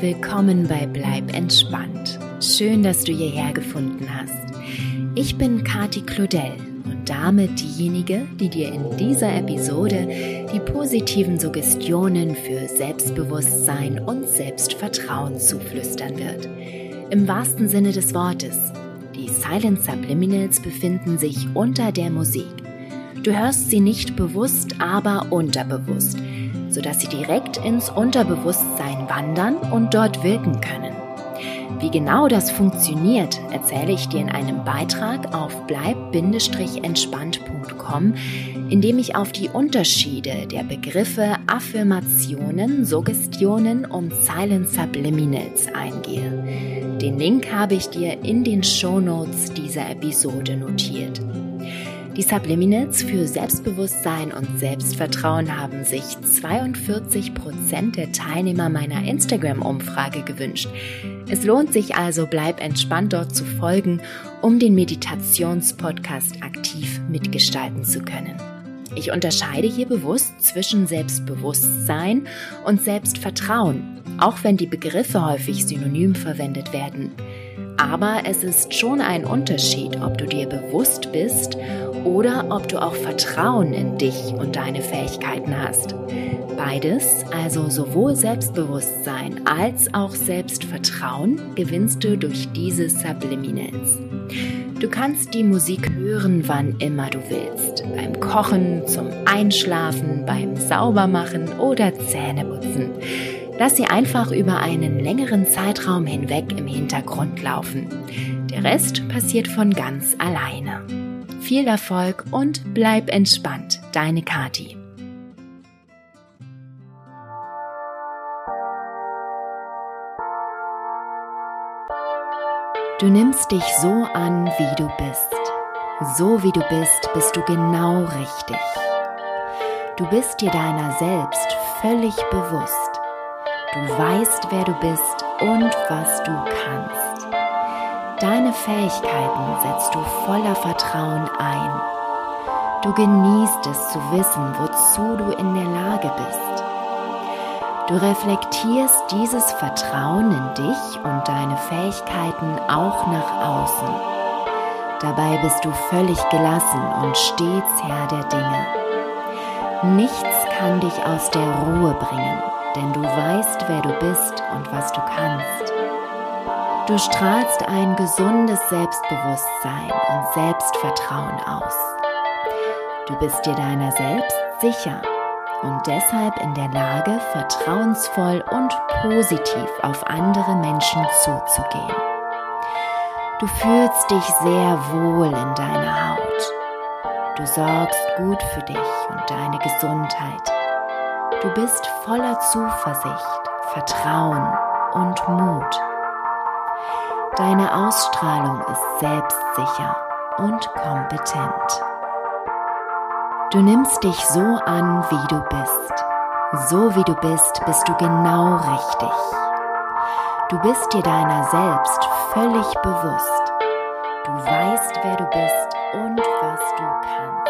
willkommen bei Bleib entspannt. Schön, dass du hierher gefunden hast. Ich bin Kati Claudel und damit diejenige, die dir in dieser Episode die positiven Suggestionen für Selbstbewusstsein und Selbstvertrauen zuflüstern wird. Im wahrsten Sinne des Wortes. Die Silent Subliminals befinden sich unter der Musik. Du hörst sie nicht bewusst, aber unterbewusst sodass sie direkt ins Unterbewusstsein wandern und dort wirken können. Wie genau das funktioniert, erzähle ich dir in einem Beitrag auf bleib-entspannt.com, in dem ich auf die Unterschiede der Begriffe Affirmationen, Suggestionen und Silent Subliminals eingehe. Den Link habe ich dir in den Show Notes dieser Episode notiert. Die Subliminals für Selbstbewusstsein und Selbstvertrauen haben sich 42 Prozent der Teilnehmer meiner Instagram-Umfrage gewünscht. Es lohnt sich also, bleib entspannt dort zu folgen, um den Meditationspodcast aktiv mitgestalten zu können. Ich unterscheide hier bewusst zwischen Selbstbewusstsein und Selbstvertrauen, auch wenn die Begriffe häufig synonym verwendet werden. Aber es ist schon ein Unterschied, ob du dir bewusst bist oder ob du auch Vertrauen in dich und deine Fähigkeiten hast. Beides, also sowohl Selbstbewusstsein als auch Selbstvertrauen, gewinnst du durch diese Subliminals. Du kannst die Musik hören, wann immer du willst. Beim Kochen, zum Einschlafen, beim Saubermachen oder Zähneputzen. Lass sie einfach über einen längeren Zeitraum hinweg im Hintergrund laufen. Der Rest passiert von ganz alleine. Viel Erfolg und bleib entspannt, deine Kati. Du nimmst dich so an, wie du bist. So wie du bist, bist du genau richtig. Du bist dir deiner selbst völlig bewusst. Du weißt, wer du bist und was du kannst. Deine Fähigkeiten setzt du voller Vertrauen ein. Du genießt es zu wissen, wozu du in der Lage bist. Du reflektierst dieses Vertrauen in dich und deine Fähigkeiten auch nach außen. Dabei bist du völlig gelassen und stets Herr der Dinge. Nichts kann dich aus der Ruhe bringen denn du weißt, wer du bist und was du kannst. Du strahlst ein gesundes Selbstbewusstsein und Selbstvertrauen aus. Du bist dir deiner selbst sicher und deshalb in der Lage, vertrauensvoll und positiv auf andere Menschen zuzugehen. Du fühlst dich sehr wohl in deiner Haut. Du sorgst gut für dich und deine Gesundheit. Du bist voller Zuversicht, Vertrauen und Mut. Deine Ausstrahlung ist selbstsicher und kompetent. Du nimmst dich so an, wie du bist. So wie du bist, bist du genau richtig. Du bist dir deiner selbst völlig bewusst. Du weißt, wer du bist und was du kannst.